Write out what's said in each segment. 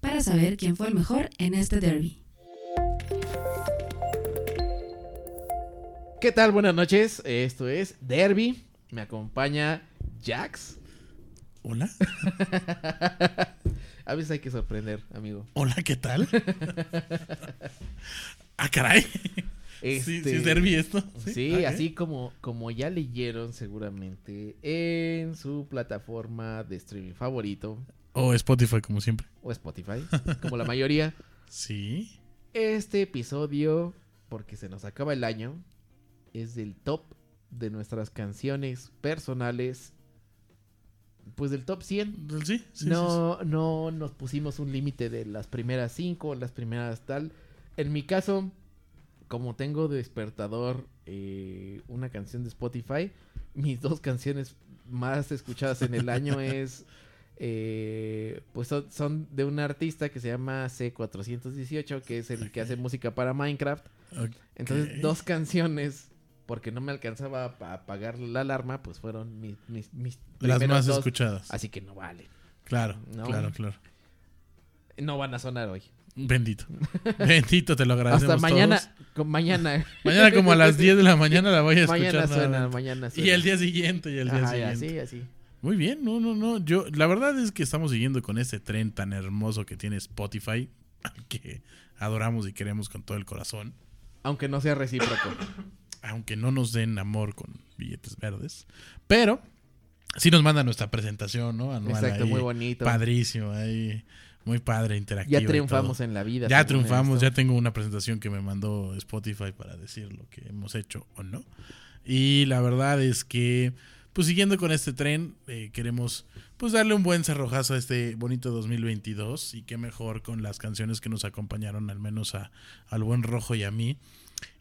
para saber quién fue el mejor en este derby. ¿Qué tal? Buenas noches. Esto es Derby. Me acompaña Jax. Hola. A veces hay que sorprender, amigo. Hola, ¿qué tal? ah, caray. Sí, sí, Este, es derby esto. Sí, así como, como ya leyeron seguramente en su plataforma de streaming favorito O Spotify, como siempre. o Spotify, como la mayoría. Sí. Este episodio, porque se nos acaba el año, es del top de nuestras canciones personales. Pues del top 100. Sí, sí, sí, no, no nos pusimos un límite de las primeras cinco, las primeras tal. En mi caso, como tengo de despertador eh, una canción de Spotify, mis dos canciones más escuchadas en el año es, eh, pues son, son de un artista que se llama C418, que es el que hace música para Minecraft. Entonces, dos canciones, porque no me alcanzaba a apagar la alarma, pues fueron mis, mis, mis Las más dos, escuchadas. Así que no vale. Claro, No. claro, claro. No van a sonar hoy. Bendito. Bendito, te lo agradecemos. Hasta mañana. todos. con- mañana. Mañana como a las 10 de la mañana la voy a escuchar. Mañana suena, mañana suena. Y el día siguiente, y el día Ajá, siguiente. así, así. Muy bien, no, no, no. Yo, la verdad es que estamos siguiendo con este tren tan hermoso que tiene Spotify, al que adoramos y queremos con todo el corazón. Aunque no sea recíproco. aunque no nos den amor con billetes verdes. Pero sí nos manda nuestra presentación, ¿no? Anual Exacto, ahí. muy bonito. Padrísimo, ahí. Muy padre, interactivo. Ya triunfamos en la vida. Ya triunfamos, esto. ya tengo una presentación que me mandó Spotify para decir lo que hemos hecho o no. Y la verdad es que, pues siguiendo con este tren, eh, queremos pues darle un buen cerrojazo a este bonito 2022 y qué mejor con las canciones que nos acompañaron al menos a, al buen Rojo y a mí.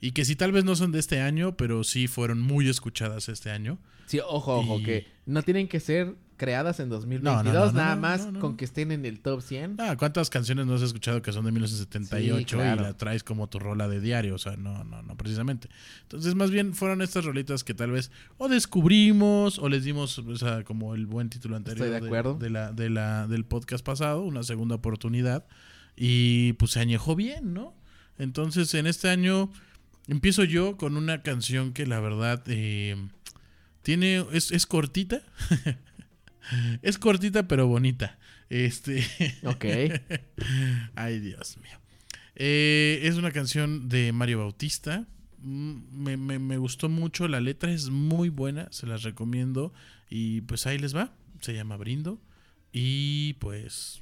Y que si tal vez no son de este año, pero sí fueron muy escuchadas este año. Sí, ojo, ojo, Y- que no tienen que ser creadas en 2022, No, no, no, nada más con que estén en el top 100. Ah, ¿cuántas canciones no has escuchado que son de 1978 Sí, claro. y la traes como tu rola de diario? O sea, no, no, no, precisamente. Entonces, más bien fueron estas rolitas que tal vez o descubrimos o les dimos, o sea, como el buen título anterior Estoy de acuerdo. de la, de la, del podcast pasado, una segunda oportunidad. Y pues se añejó bien, ¿no? Entonces, en este año empiezo yo con una canción que la verdad eh, tiene, es, es cortita. es cortita pero bonita. Este. Ok. Ay, Dios mío. Eh, es una canción de Mario Bautista. Mm, Me, me- me gustó mucho. La letra es muy buena. Se las recomiendo. Y pues ahí les va. Se llama Brindo. Y pues.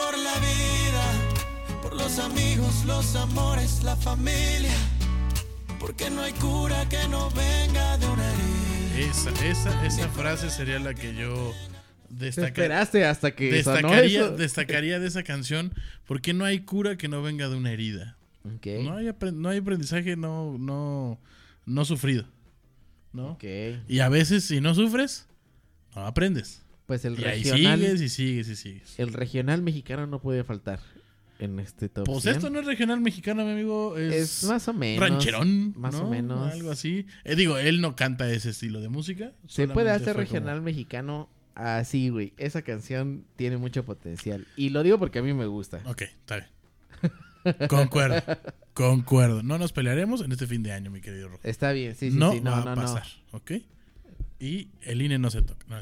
Por la vida. Por los amigos, los amores, la familia. Porque no hay cura que no venga de una herida. Esa, esa, esa frase sería la que yo Te destaca- esperaste hasta que destacaría, eso. destacaría de esa canción. Porque no hay cura que no venga de una herida. Ok. No hay, apren- no hay aprendizaje no, no, no sufrido. ¿no? Ok. Y a veces, si no sufres, no aprendes. Pues el Y ahí regional. sigues y sigues y sigues. El regional mexicano no puede faltar en este top. Pues 100. esto no es regional mexicano, mi amigo. Es, es más o menos. rancherón. Más ¿no? o menos. Algo así. Eh, digo, él no canta ese estilo de música. Se puede hacer como- regional mexicano así, güey. Esa canción tiene mucho potencial. Y lo digo porque a mí me gusta. Ok, está bien. Concuerdo. Concuerdo. No nos pelearemos en este fin de año, mi querido Rojo. Está bien, sí, sí, no, sí. No, va no, a no. pasar, ¿ok? Y el INE no se toca. No,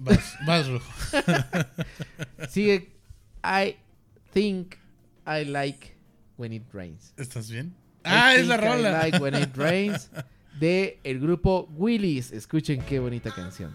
vas, vas, Rojo. Sigue. I think I like when it rains. ¿Estás bien? I Ah, es la think I rola. like when it rains de el grupo Willis. Escuchen qué bonita canción.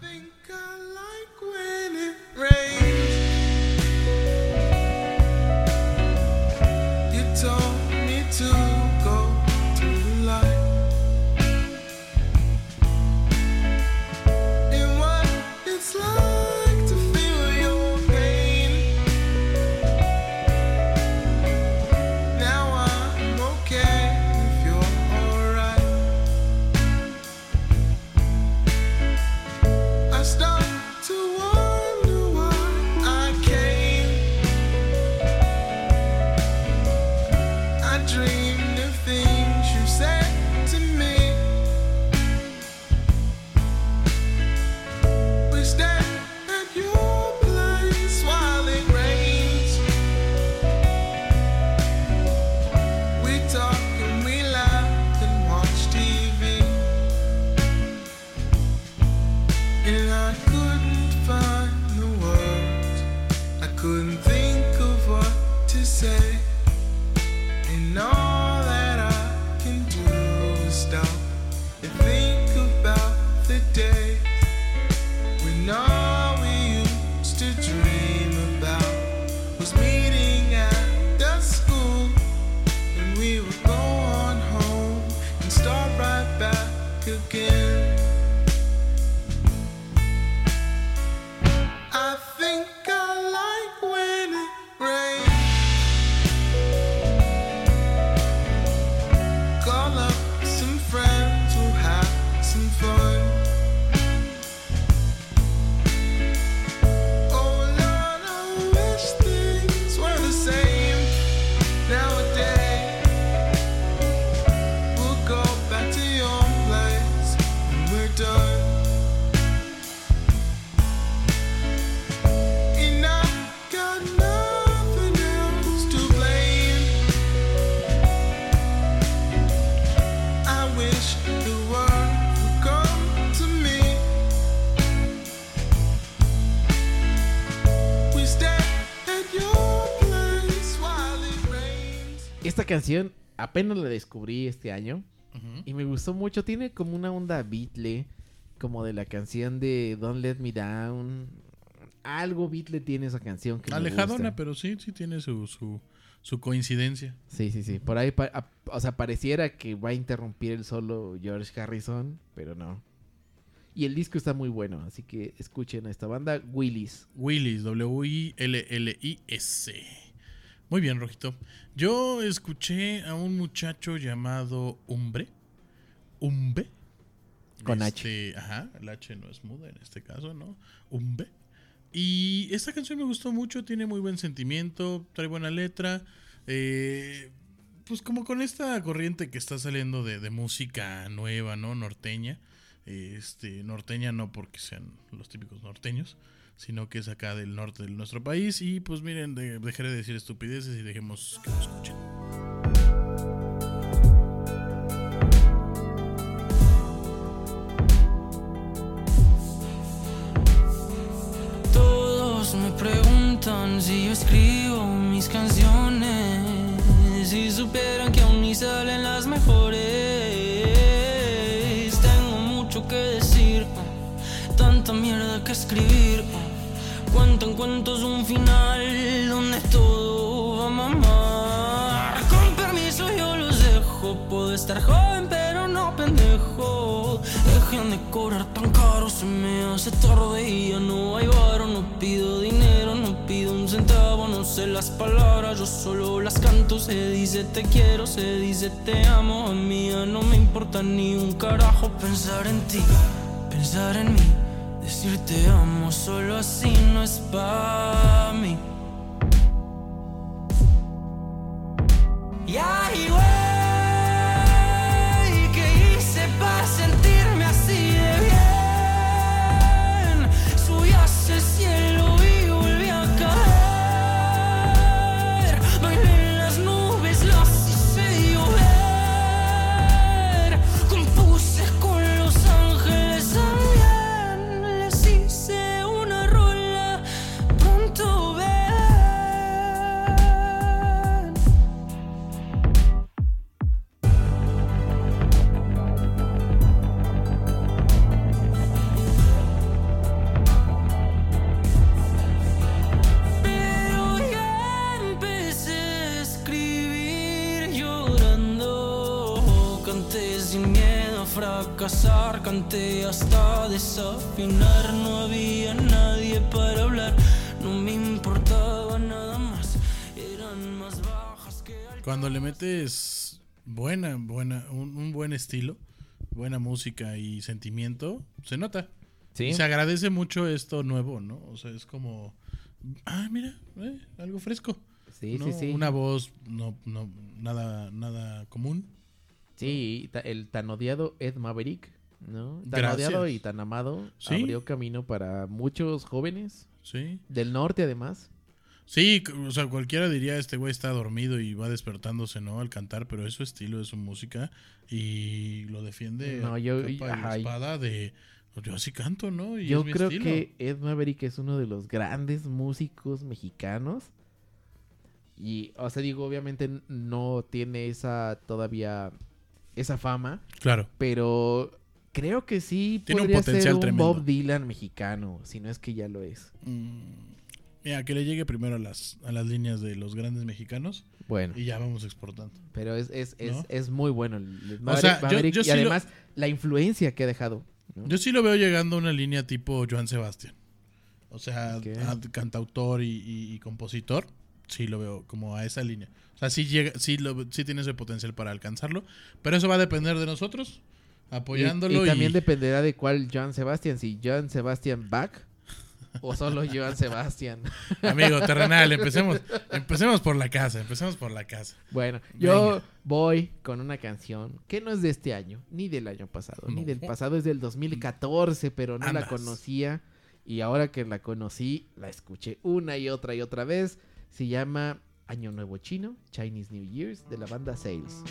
Canción apenas la descubrí este año y me gustó mucho. Tiene como una onda Beatle, como de la canción de Don't Let Me Down. Algo Beatle tiene esa canción que Alejadona, pero sí, sí tiene su, su, su coincidencia. Sí, sí, sí. Por ahí, a- o sea, pareciera que va a interrumpir el solo George Harrison, pero no. Y el disco está muy bueno, así que escuchen a esta banda, Willis. Willis, W-I-L-L-I-S. Muy bien, Rojito. Yo escuché a un muchacho llamado Umbre. Umbe. Con Este, Ajá, el H no es muda en este caso, ¿no? Umbe. Y esta canción me gustó mucho, tiene muy buen sentimiento, trae buena letra. eh, pues como con esta corriente que está saliendo de, de música nueva, ¿no? Norteña. Este, norteña no porque sean los típicos norteños, sino que es acá del norte de nuestro país. Y pues miren, de, dejaré de decir estupideces y dejemos que lo escuchen. Todos me preguntan si yo escribo mis canciones y superan que aún ni salen las mejores. Tengo mucho que decir, tanta mierda que escribir. Cuentan cuentos un final donde todo va a mamar. Con permiso yo los dejo, puedo estar joven pero no pendejo. Dejen de cobrar tan caro, se me hace tarde y ya no hay varo. No pido dinero, no pido un centavo, no sé las palabras, yo solo las canto. Se dice te quiero, se dice te amo. A mí ya no me importa ni un carajo pensar en ti, pensar en mí. Decir te amo solo así no es para mí. Cuando le metes buena, buena, un, un buen estilo, buena música y sentimiento, se nota. Sí. Y se agradece mucho esto nuevo, ¿no? O sea, es como, ah, mira, eh, algo fresco. Sí, ¿no? sí, sí. Una voz no, no, nada, nada común. Sí, el tan odiado Ed Maverick, ¿no? Tan Gracias. odiado y tan amado Sí. abrió camino para muchos jóvenes Sí. del norte además. Sí, o sea, cualquiera diría este güey está dormido y va despertándose, ¿no? Al cantar, pero es su estilo, es su música y lo defiende No, yo- y ajá, espada de yo así canto, ¿no? Y Yo es mi creo estilo. que Ed Maverick es uno de los grandes músicos mexicanos. Y, o sea, digo, obviamente no tiene esa todavía esa fama, Claro. pero creo que sí Tiene un podría ser potencial un tremendo. Bob Dylan mexicano, si no es que ya lo es. Mm, Mira, que le llegue primero a las, a las líneas de los grandes mexicanos Bueno, y ya vamos exportando. pero es, es, es, ¿No? es muy bueno el el O sea, Maverick, yo- Maverick, yo y lo- además la influencia que ha dejado. ¿no? Yo sí lo veo llegando a una línea tipo Joan Sebastián. O sea, a- cantautor y, y- y compositor. Sí lo veo como a esa línea. O sea, sí, llega, sí, lo, sí tiene ese potencial para alcanzarlo. Pero eso va a depender de nosotros. Apoyándolo. y también y- dependerá de cuál Joan Sebastian, si Joan Sebastian Bach o solo Joan Sebastian. Amigo, terrenal, empecemos, empecemos por la casa, empecemos por la casa. Bueno, yo Venga. voy con una canción que no es de este año, ni del año pasado, ni del pasado, es del 2014, pero no la conocía. Y ahora que la conocí, la escuché una y otra y otra vez. Se llama Año Nuevo Chino, Chinese New Year's, de la banda Sales.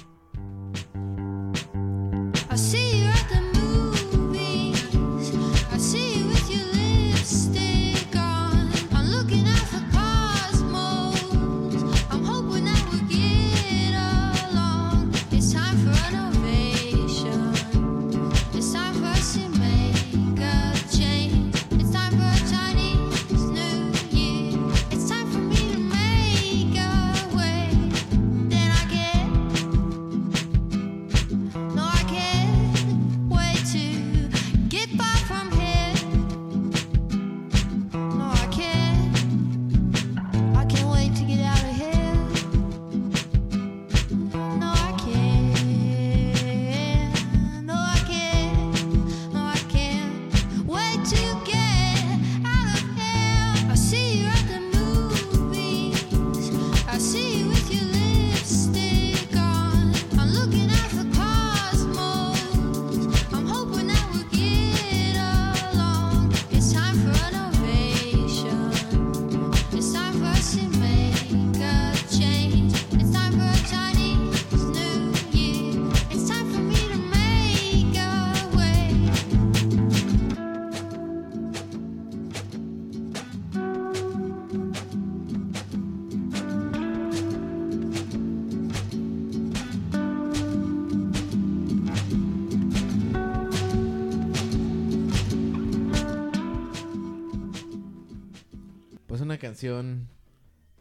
Canción,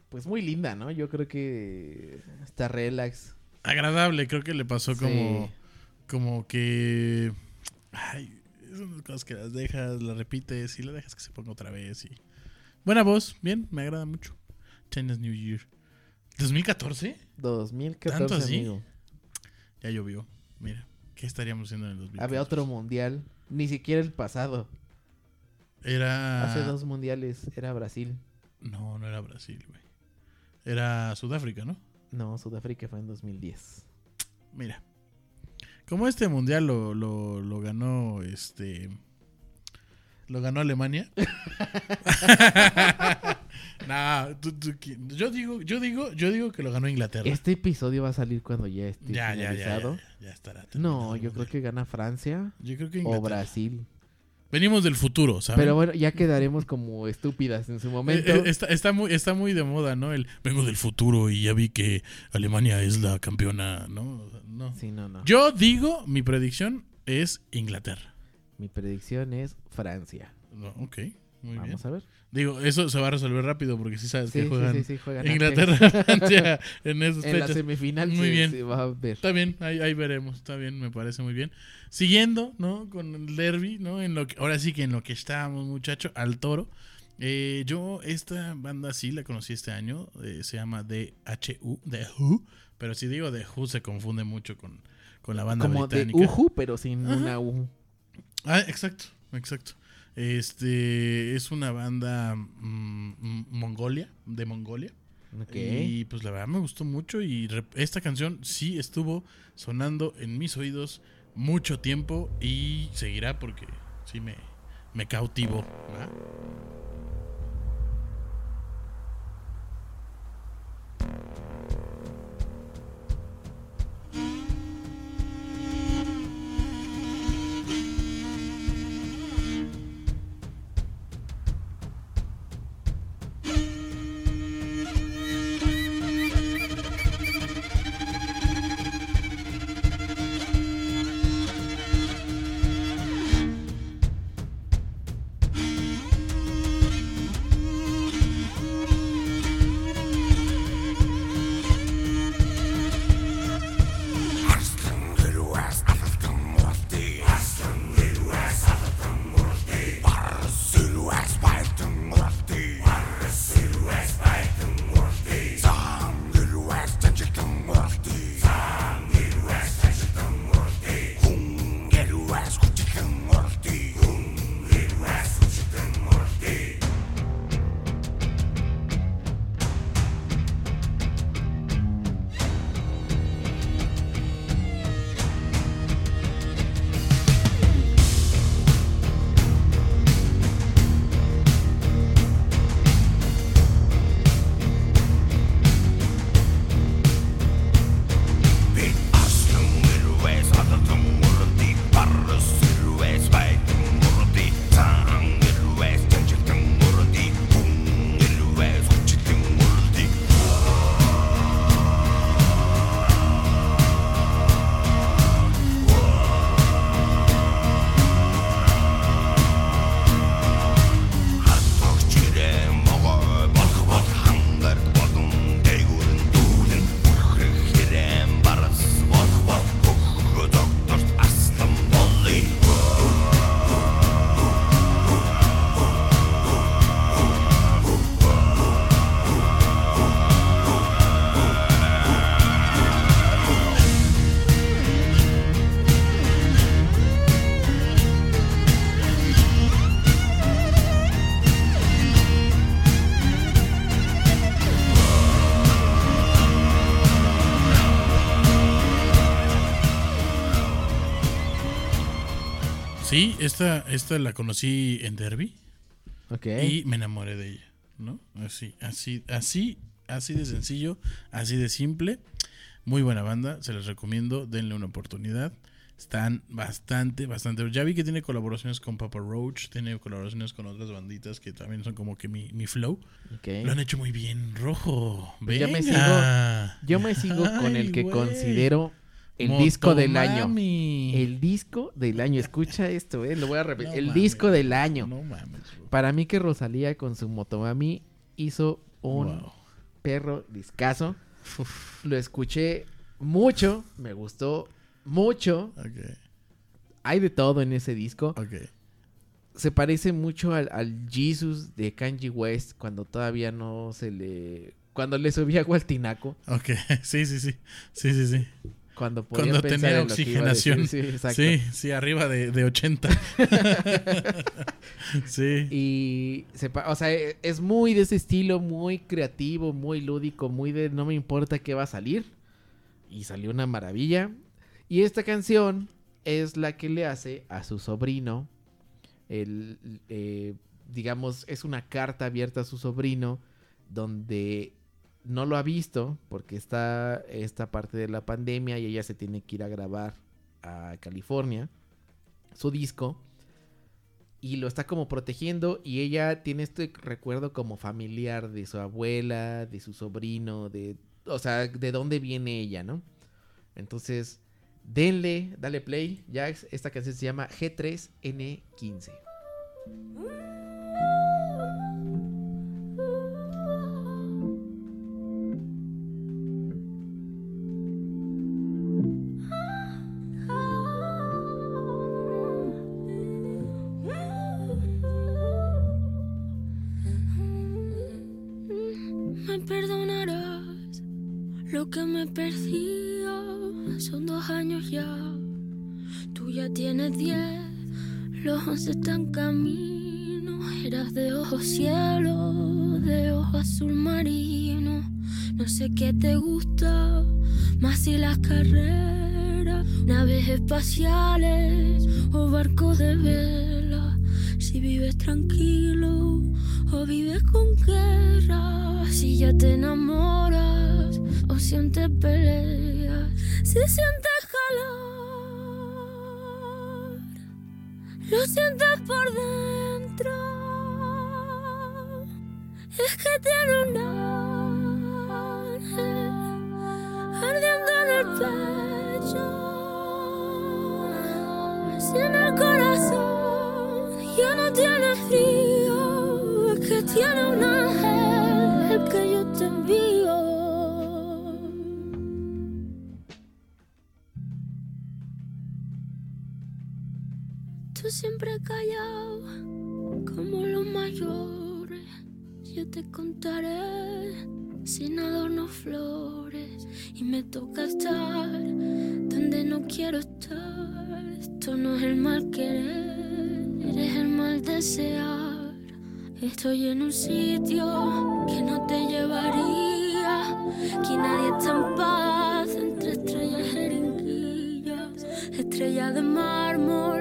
pues muy linda, ¿no? Yo creo que está relax. Agradable, creo que le pasó como, Sí. como que... Ay, son unas cosas que las dejas, las repites y la dejas que se ponga otra vez. Y... Buena voz, bien, me agrada mucho. Chinese New Year. ¿2014? 2014, ¿Tanto así? amigo. Ya llovió. Mira, ¿qué estaríamos haciendo en el 2014? Había otro mundial, ni siquiera el pasado. Era... Hace dos mundiales era Brasil. No, no era Brasil, güey. Era Sudáfrica, ¿no? No, Sudáfrica fue en 2010. Mira. Como este mundial lo, lo, lo ganó este. Lo ganó Alemania. nah, tú- tú qui- yo digo, yo digo, yo digo que lo ganó Inglaterra. Este episodio va a salir cuando ya esté ya, ya, ya, ya, finalizado. ya, ya estará. No, yo creo que gana Francia Yo creo que o. Brasil. Venimos del futuro, ¿sabes? Pero bueno, ya quedaremos como estúpidas en su momento. Eh, eh, está, está muy, está muy de moda, ¿no? El vengo del futuro y ya vi que Alemania es la campeona, ¿no? No. Sí, no, no. Yo digo, mi predicción es Inglaterra. Mi predicción es Francia. No, ok, muy bien. Vamos a ver. Digo, eso se va a resolver rápido porque sí sabes Sí, que juegan sí, sí, juegan Inglaterra. Francia en esas En la semifinal Muy bien. se va a ver. Está bien, ahí, ahí veremos, está bien, me parece muy bien. Siguiendo, ¿no? Con el derby, ¿no? En lo que, ahora sí que en lo que estábamos, muchacho, al toro. Eh, yo esta banda sí la conocí este año, eh, se llama DHU, The Who, pero si digo The Who se confunde mucho con, con la banda Como de británica. Uju, pero sin Ajá. una U. Ah, exacto, exacto. Este es una banda mm, mm, Mongolia, de Mongolia. Y pues la verdad me gustó mucho y esta canción sí estuvo sonando en mis oídos mucho tiempo y seguirá porque sí me, me cautivó. ¿verdad? Sí, esta, esta la conocí en Derby Ok. y me enamoré de ella, ¿no? Así, así, así, así de sencillo, así de simple. Muy buena banda, se les recomiendo, denle una oportunidad. Están bastante, bastante. Ya vi que tiene colaboraciones con Papa Roach, tiene colaboraciones con otras banditas que también son como que mi, mi flow. ok. Lo han hecho muy bien, rojo. Pues ya me Venga. Yo me sigo con el que considero el disco del año. El disco del año. Escucha esto, eh. Lo voy a repetir. No el mames, disco del año. No mames. bro. Para mí que Rosalía con su Motomami hizo un Wow. perro discazo. Lo escuché mucho, me gustó mucho. Hay de todo en ese disco. ok. Se parece mucho al, al Jesus de Kanye West cuando todavía no se le... Cuando le subía agua al tinaco. Ok, sí, sí, sí. Sí, sí, sí. Cuando, podía Cuando pensar tenía en lo que iba a decir. oxigenación. Sí. Sí, sí, arriba de, de 80. sí. Y, o sea, e- es muy de ese estilo, muy creativo, muy lúdico, muy de no me importa qué va a salir. Y salió una maravilla. Y esta canción es la que le hace a su sobrino. El, eh, digamos, es una carta abierta a su sobrino donde no lo ha visto porque está esta parte de la pandemia y ella se tiene que ir a grabar a California su disco y lo está como protegiendo y ella tiene este recuerdo como familiar de su abuela, de su sobrino, de, o sea, de dónde viene ella, ¿no? Entonces, denle, dale play, Jax, esta canción se llama G3N15. Ya no tiene frío, que tiene un ángel el que yo te envío. Tú siempre callado como los mayores. Yo te contaré sin adornos flores y me toca estar donde no quiero estar. Esto no es el mal querer, eres el mal desear. Estoy en un sitio que no te llevaría. Aquí nadie está en paz entre estrellas jeringuillas. Estrella de mármol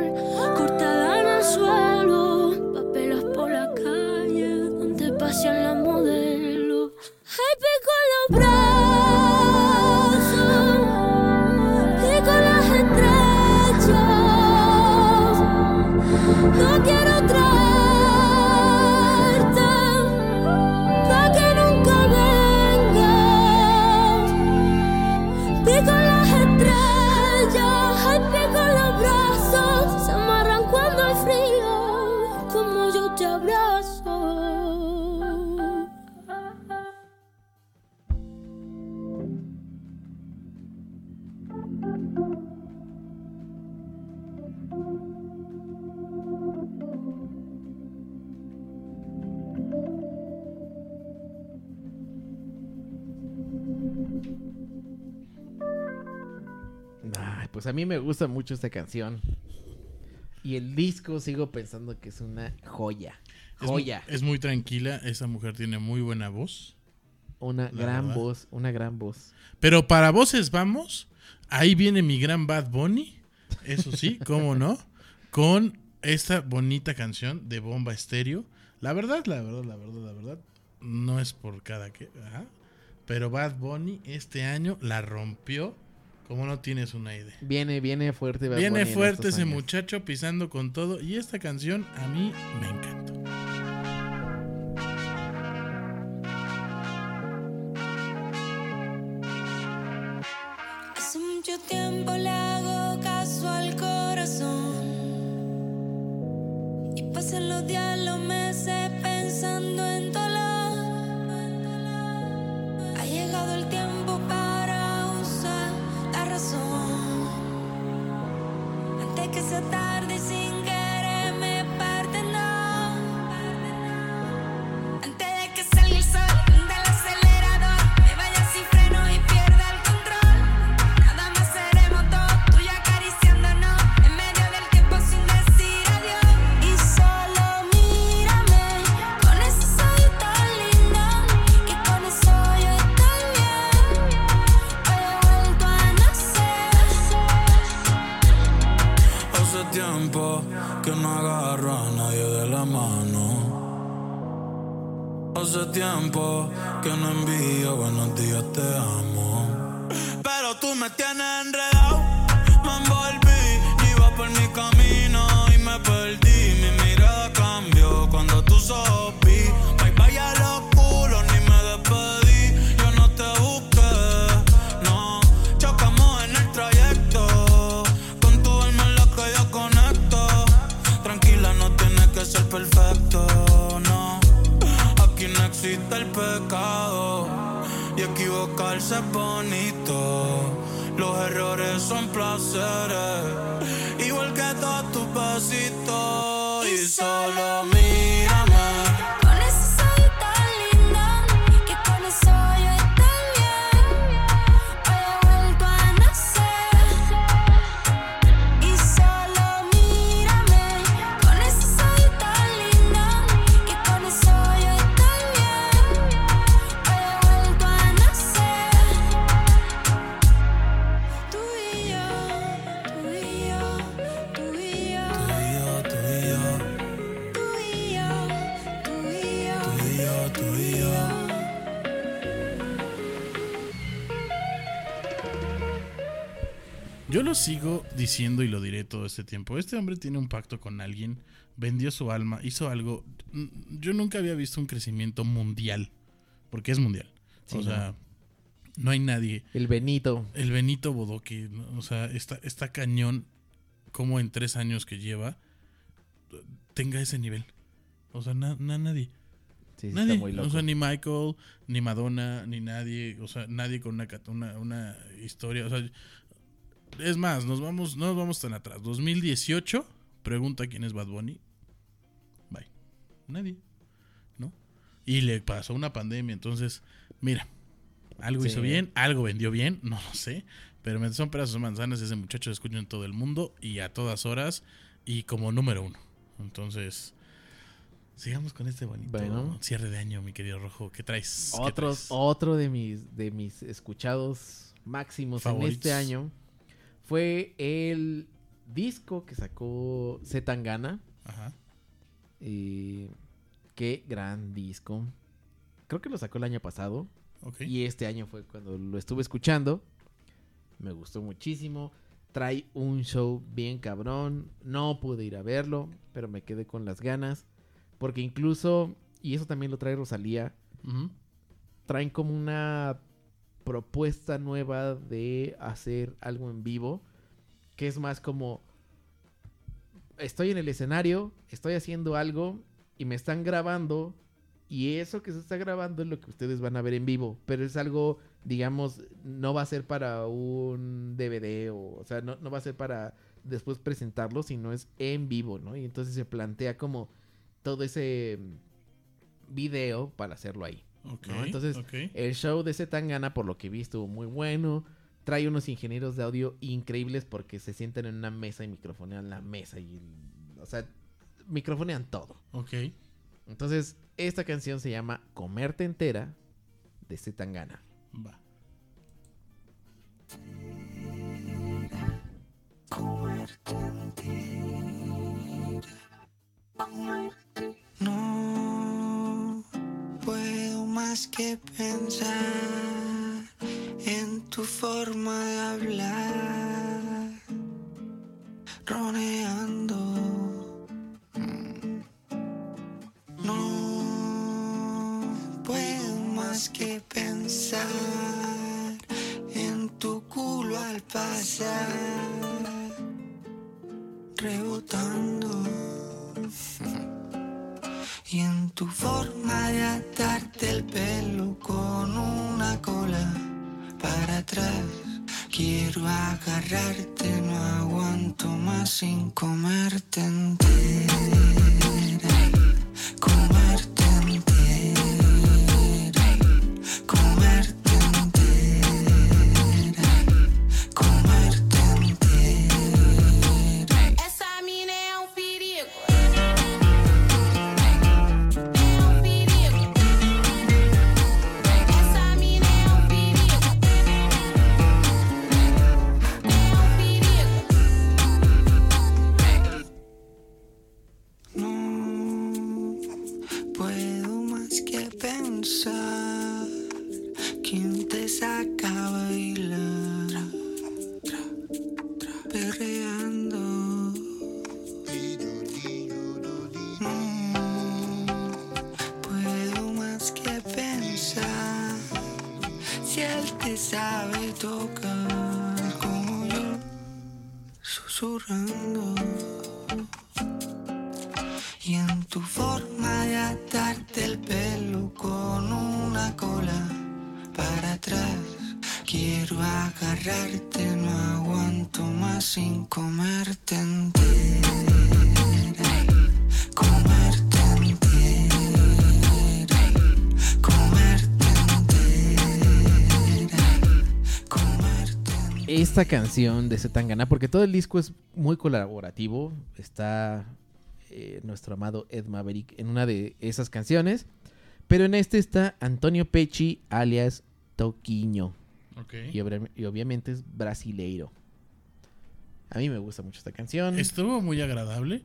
a mí me gusta mucho esta canción. Y el disco sigo pensando que es una joya. Joya. Es, muy tranquila. Esa mujer tiene muy buena voz. Una gran verdad. voz, una gran voz. Pero para voces vamos. Ahí viene mi gran Bad Bunny. Eso sí, cómo no. Con esta bonita canción de Bomba Estéreo. La verdad, la verdad, la verdad, la verdad. No es por cada que. ajá. Pero Bad Bunny este año la rompió. Como no tienes una idea. Viene, viene fuerte. Bad Viene en fuerte ese años. muchacho pisando con todo. Y esta canción a mí me encantó. Diciendo y lo diré todo este tiempo. Este hombre tiene un pacto con alguien, vendió su alma, hizo algo. Yo nunca había visto un crecimiento mundial, porque es mundial. Sí, o sea, no hay nadie. El Benito. El Benito Bodoque, o sea, está, está cañón como en tres años que lleva tenga ese nivel. O sea, na- na- nadie. Sí, sí, Nadie. está muy loco. O sea, ni Michael, ni Madonna, ni nadie. O sea, nadie con una, una, una historia. O sea, es más, nos vamos, no nos vamos tan atrás. 2018, pregunta quién es Bad Bunny. Bye. Nadie. ¿No? Y le pasó una pandemia. Entonces, mira, algo Sí. hizo bien, algo vendió bien, no lo sé. Pero me son pedazos de manzanas, ese muchacho se escucha en todo el mundo y a todas horas y como número uno. Entonces, sigamos con este bonito Bueno. cierre de año, mi querido Rojo. ¿Qué traes? ¿Qué Otros, traes? otro de mis, de mis escuchados máximos en este año fue el disco que sacó Zetangana. Ajá. Eh, qué gran disco. Creo que lo sacó el año pasado. Ok. Y este año fue cuando lo estuve escuchando. Me gustó muchísimo. Trae un show bien cabrón. No pude ir a verlo, pero me quedé con las ganas. Porque incluso, y eso también lo trae Rosalía, traen como una propuesta nueva de hacer algo en vivo. Que es más como, estoy en el escenario, estoy haciendo algo y me están grabando. Y eso que se está grabando es lo que ustedes van a ver en vivo. Pero es algo, digamos, no va a ser para un DVD o, o sea, no, no va a ser para después presentarlo, sino es en vivo, ¿no? Y entonces se plantea como todo ese video para hacerlo ahí. Ok. ¿no? Entonces, el show de Zetangana, por lo que vi, estuvo muy bueno. Trae unos ingenieros de audio increíbles porque se sientan en una mesa y microfonean la mesa. Y, o sea, microfonean todo. Ok. Entonces, esta canción se llama Comerte entera de Zetangana. Va. No puedo más que pensar en tu forma de hablar, roneando. Mm. No puedo más que pensar en tu culo al pasar, rebotando y en tu forma de atarte el pelo con una cola para atrás. Quiero agarrarte, no aguanto más sin comerte entera. Que pensar quién te saca a bailar perreando. Esta canción de Zetangana, porque todo el disco es muy colaborativo, está eh, nuestro amado Ed Maverick en una de esas canciones, pero en este está Antonio Pecci, alias Toquiño, Ok. y, obra- y obviamente es brasileiro. A mí me gusta mucho esta canción. Estuvo muy agradable.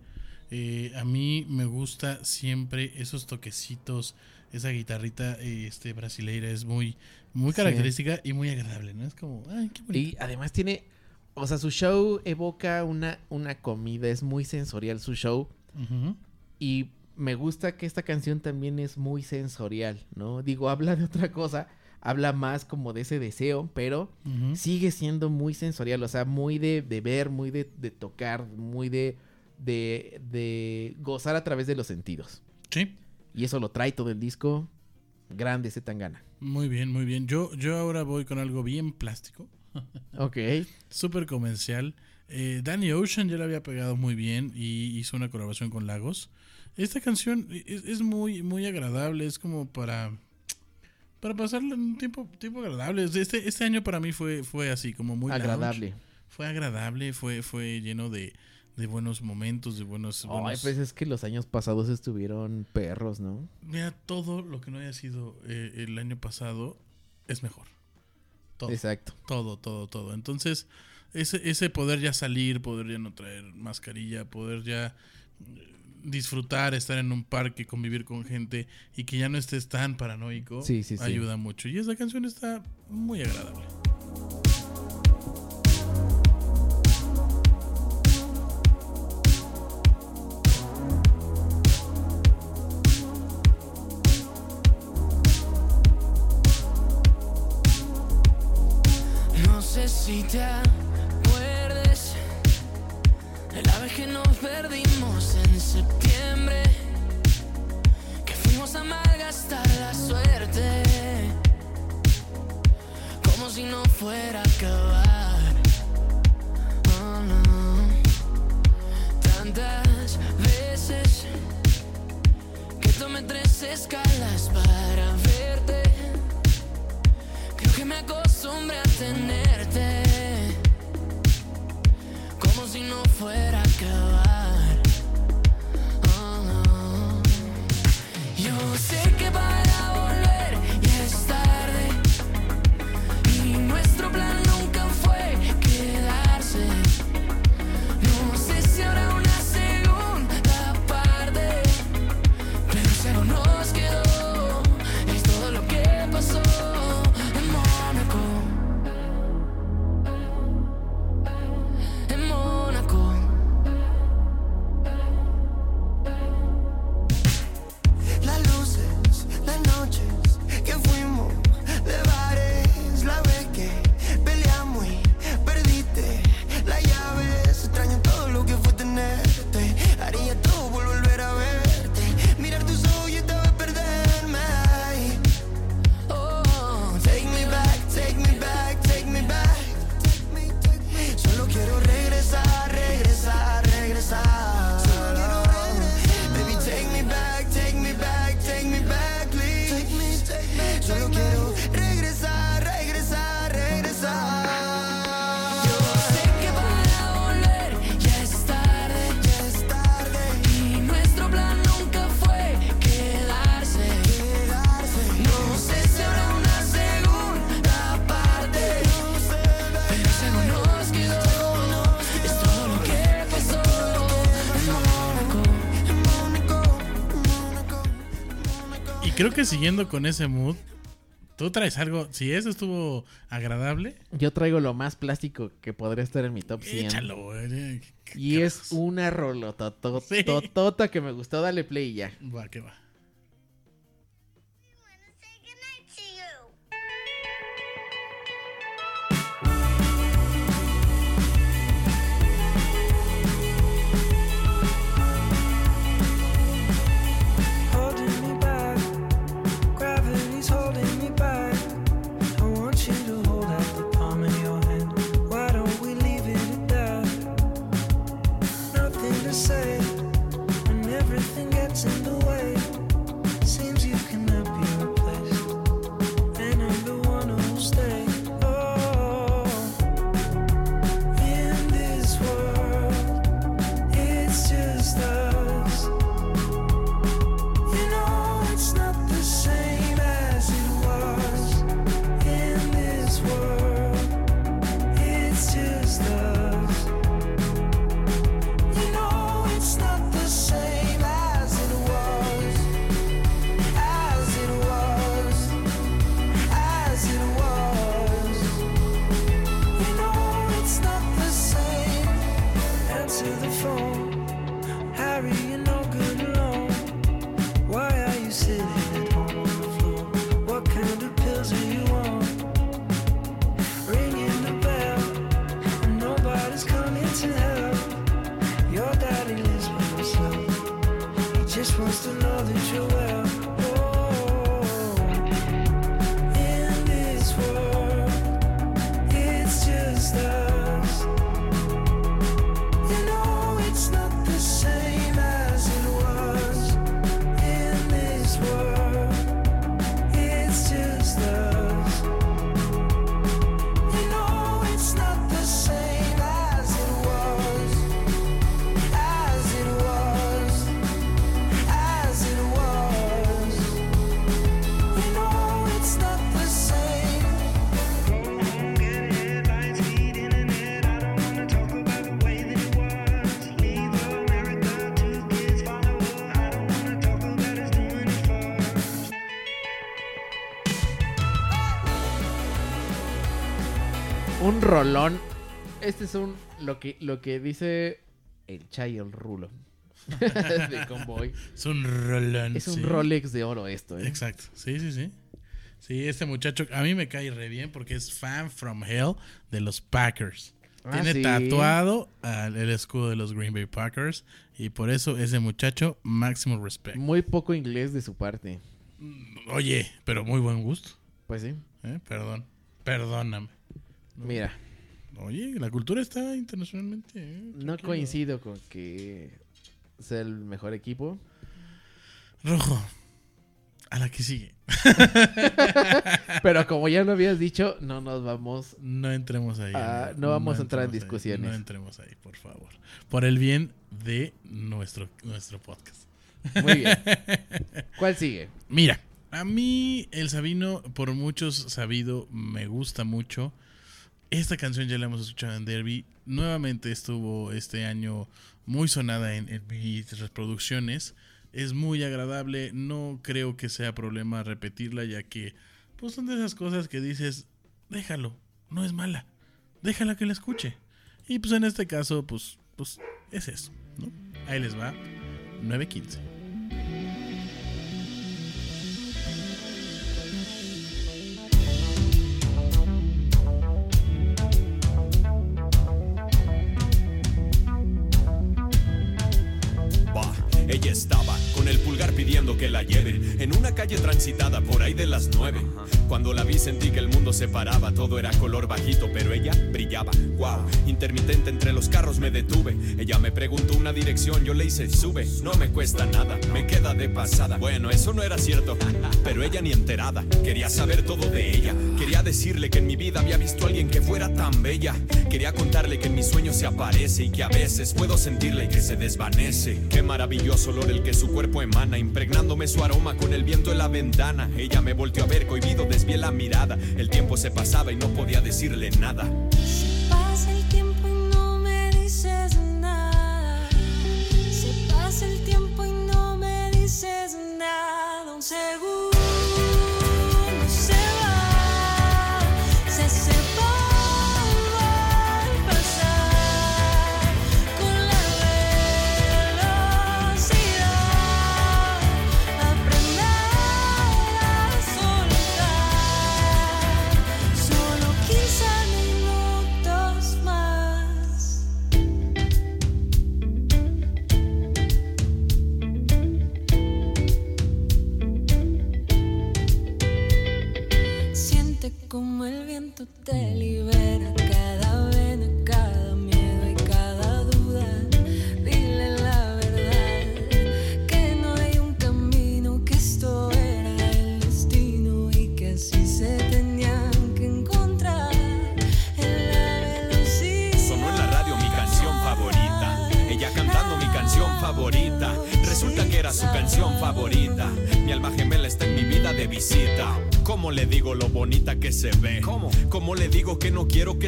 Eh, a mí me gusta siempre esos toquecitos, esa guitarrita eh, este brasileira es muy muy Sí. característica y muy agradable, ¿no? Es como, ay, qué bonito. Y además tiene, o sea, su show evoca una, una comida, es muy sensorial su show. Y me gusta que esta canción también es muy sensorial, ¿no? Digo, habla de otra cosa, habla más como de ese deseo, pero sigue siendo muy sensorial, o sea, muy de, de ver, muy de, de tocar, muy de, de, de gozar a través de los sentidos. Sí. Y eso lo trae todo el disco. Grande ese tangana. Muy bien, muy bien. Yo, yo ahora voy con algo bien plástico, Ok. súper comercial. Eh, Danny Ocean ya la había pegado muy bien y hizo una colaboración con Lagos. Esta canción es, es muy, muy agradable, es como para, para pasarle un tiempo, tiempo agradable. Este, este año para mí fue, fue así, como muy lounge. Agradable. Fue agradable, fue, fue lleno de, de buenos momentos, de buenos... Ay, buenos- pues es que los años pasados estuvieron perros, ¿no? Mira, todo lo que no haya sido eh, el año pasado es mejor. Todo. Exacto. Todo, todo, todo. Entonces, ese, ese poder ya salir, poder ya no traer mascarilla, poder ya eh, disfrutar, estar en un parque, convivir con gente y que ya no estés tan paranoico, Sí, sí, sí. ayuda mucho. Y esa canción está muy agradable. Si te acuerdes de la vez que nos perdimos en septiembre, que fuimos a malgastar la suerte, como si no fuera a acabar. Oh, no. Tantas veces que tomé tres escalas para verte. Me acostumbré a tenerte como si no fuera a acabar. Que siguiendo con ese mood, tú traes algo. Si eso estuvo agradable, Yo traigo lo más plástico que podría estar en mi top 100. échalo, güey. Y es una rolototota que me gustó. Dale play y ya. Va, que va. Rolón. Este es un. Lo que, lo que dice el Chay, el rulo. de Convoy. Es un rolón. Es un sí. Rolex de oro esto, ¿eh? Exacto. Sí, sí, sí. Sí, este muchacho a mí me cae re bien porque es fan from hell de los Packers. Ah, Tiene sí. tatuado al- el escudo de los Green Bay Packers y por eso ese muchacho máximo respect. Muy poco inglés de su parte. Oye, pero muy buen gusto. Pues sí. ¿eh? Perdón. Perdóname. Mira, Oye, la cultura está internacionalmente. ¿eh? no coincido con que sea el mejor equipo. Rojo. A la que sigue. Pero como ya lo habías dicho, no nos vamos. No entremos ahí. Ah, amigo. no vamos a entrar en ahí. discusiones. No entremos ahí, por favor. Por el bien de nuestro, nuestro podcast. Muy bien. ¿Cuál sigue? Mira, a mí el Sabino, por muchos sabido, me gusta mucho. Esta canción ya la hemos escuchado en Derby. Nuevamente estuvo este año muy sonada en, en mis reproducciones. Es muy agradable. No creo que sea problema repetirla, ya que pues son de esas cosas que dices, déjalo, no es mala. Déjala que la escuche. Y pues en este caso, pues, pues es eso. ¿no? Ahí les va. 915. Que la lleve en una calle transitada por ahí de las nueve. Cuando la vi sentí que el mundo se paraba, todo era color bajito, pero ella brillaba. Wow, intermitente entre los carros me detuve. Ella me preguntó una dirección, yo le hice sube. No me cuesta nada, me queda de pasada. Bueno, eso no era cierto, pero ella ni enterada. Quería saber todo de ella. Quería decirle que en mi vida había visto a alguien que fuera tan bella. Quería contarle que en mis sueños se aparece y que a veces puedo sentirle que se desvanece. Qué maravilloso olor el que su cuerpo emana, su aroma con el viento en la ventana. Ella me volteó a ver, cohibido desvié la mirada. El tiempo se pasaba y no podía decirle nada. Pasa el tiempo viento te libera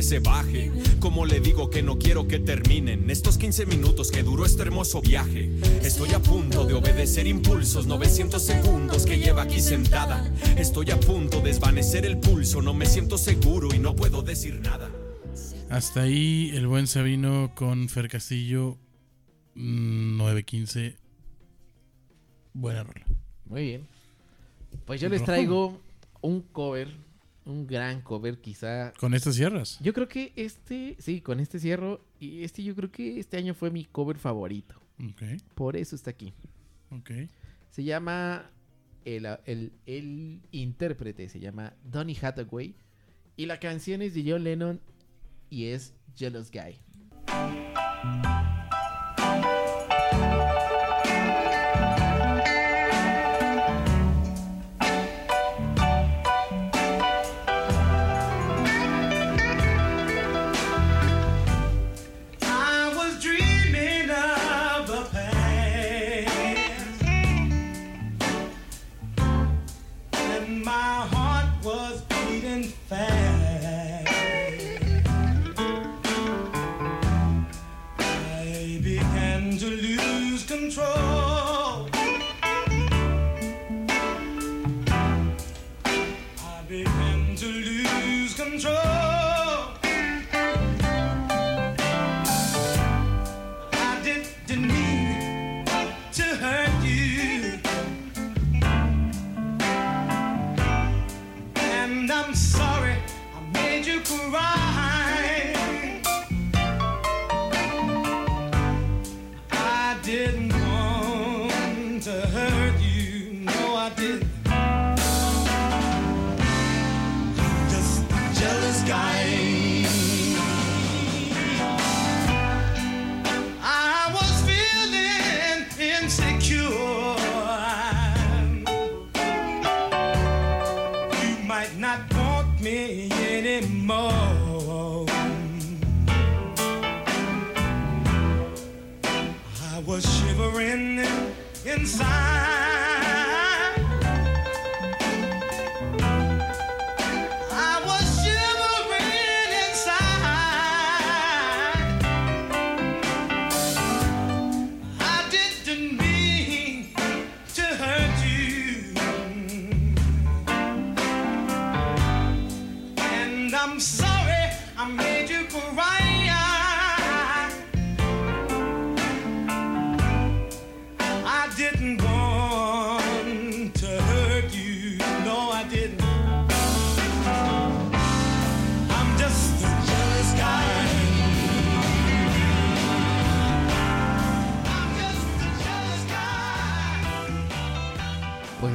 que se baje? ¿Cómo le digo que no quiero que terminen estos 15 minutos que duró este hermoso viaje? Estoy a punto de obedecer impulsos, 900 segundos que lleva aquí sentada. Estoy a punto de desvanecer el pulso, no me siento seguro y no puedo decir nada. Hasta ahí el buen Sabino con Fer Castillo mm, 915. Buena rola. Muy bien. Pues yo les traigo un cover, un gran cover quizá. Con estas sierras. Yo creo que este, sí, con este cierro, y este yo creo que este año fue mi cover favorito. Ok, Por eso está aquí. ok. Se llama, el, el, el intérprete se llama Donny Hathaway, y la canción es de John Lennon y es Jealous Guy.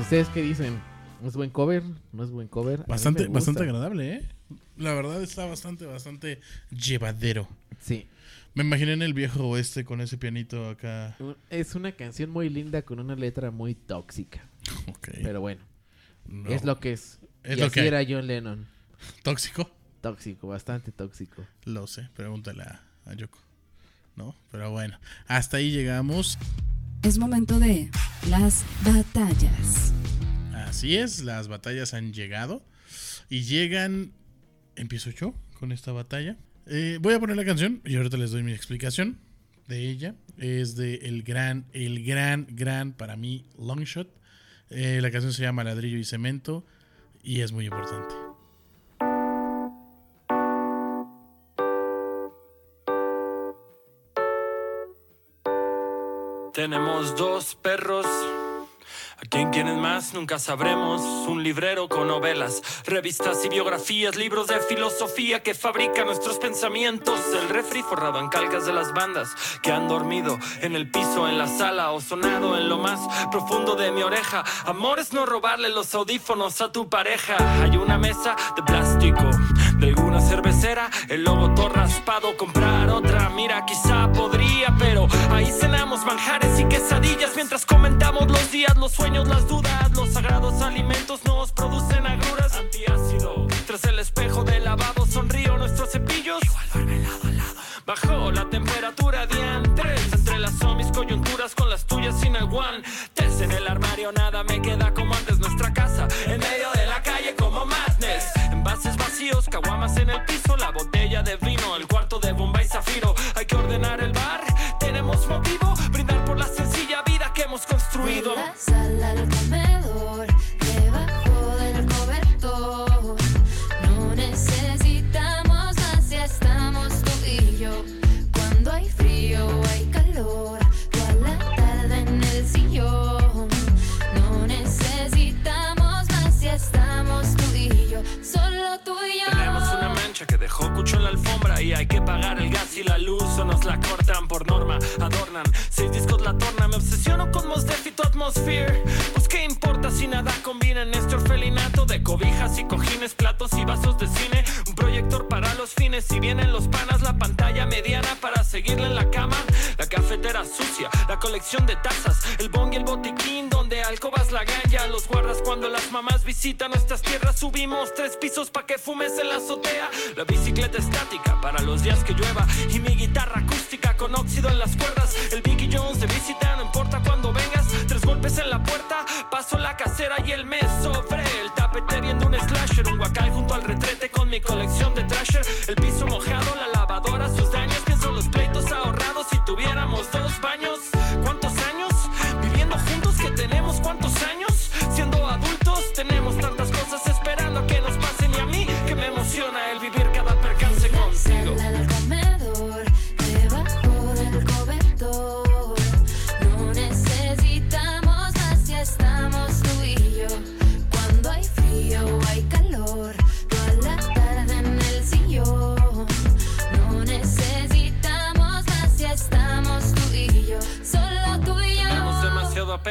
Ustedes qué dicen? ¿Es buen cover? ¿No es buen cover? Bastante, bastante agradable, ¿eh? La verdad está bastante, bastante llevadero. Sí. Me imaginé en el viejo oeste con ese pianito acá. Es una canción muy linda con una letra muy tóxica. Ok. Pero bueno, No. es lo que es. Es y lo así que era John Lennon. Tóxico. Tóxico, bastante tóxico. Lo sé, pregúntale a, a Yoko. ¿No? Pero bueno, hasta ahí llegamos. Es momento de las batallas. Así es, las batallas han llegado. Y llegan. Empiezo yo con esta batalla. Eh, voy a poner la canción y ahorita les doy mi explicación de ella. Es de el gran, el gran, gran para mí Longshot. Eh, la canción se llama Ladrillo y Cemento y es muy importante. Tenemos dos perros ¿A quién quieren más? Nunca sabremos. Un librero con novelas, revistas y biografías, libros de filosofía que fabrican nuestros pensamientos. El refri forrado en calcas de las bandas que han dormido en el piso, en la sala o sonado en lo más profundo de mi oreja. Amor es no robarle los audífonos a tu pareja. Hay una mesa de plástico de el logo todo raspado, comprar otra. Mira, quizá podría, pero ahí cenamos manjares y quesadillas mientras comentamos los días, los sueños, las dudas. Los sagrados alimentos nos producen agruras. Antiácido, tras el espejo del lavabo sonrío nuestros cepillos. Igual duerme lado a lado. Bajó la temperatura diantres entre las zombies coyunturas con las tuyas sin. Test en el armario, nada me Envases vacíos, caguamas en el piso, la botella de vino, el cuarto de bomba y zafiro. Hay que ordenar el bar, tenemos motivo, brindar por la sencilla vida que hemos construido. De la sala al cucho en la alfombra y hay que pagar el gas y la luz o nos la cortan por norma. Adornan seis discos la torna. Me obsesiono con Mos Def y atmosphere. Pues qué importa si nada combina en este orfelinato de cobijas y cojines, platos y vasos de cine. Proyector para los fines. Si vienen los panas, la pantalla mediana para seguirle en la cama. La cafetera sucia, la colección de tazas, el bong y el botiquín donde alcobas la ganja. Los guardas cuando las mamás visitan nuestras tierras. Subimos tres pisos pa' que fumes en la azotea. La bicicleta estática para los días que llueva. Y mi guitarra acústica con óxido en las cuerdas. El Vicky Jones de visita, no importa cuando vengas. Tres golpes en la puerta, paso la casera y el mes sobre el tapete viendo un slasher. Un guacal junto al retrete mi colección de trasher. El piso mojado, la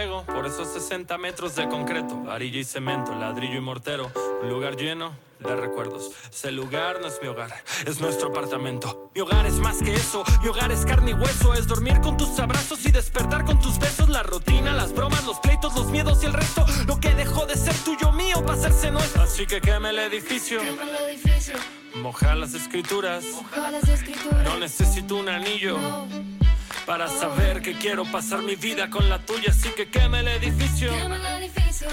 por esos 60 metros de concreto, varilla y cemento, ladrillo y mortero. Un lugar lleno de recuerdos. Ese lugar no es mi hogar, es nuestro apartamento. Mi hogar es más que eso, mi hogar es carne y hueso. Es dormir con tus abrazos y despertar con tus besos. La rutina, las bromas, los pleitos, los miedos y el resto. Lo que dejó de ser tuyo mío para hacerse nuestro. Así que queme el edificio, Quema el edificio, moja las escrituras. moja las escrituras. No necesito un anillo. Para saber que quiero pasar mi vida con la tuya, así que queme el edificio. Quema el edificio,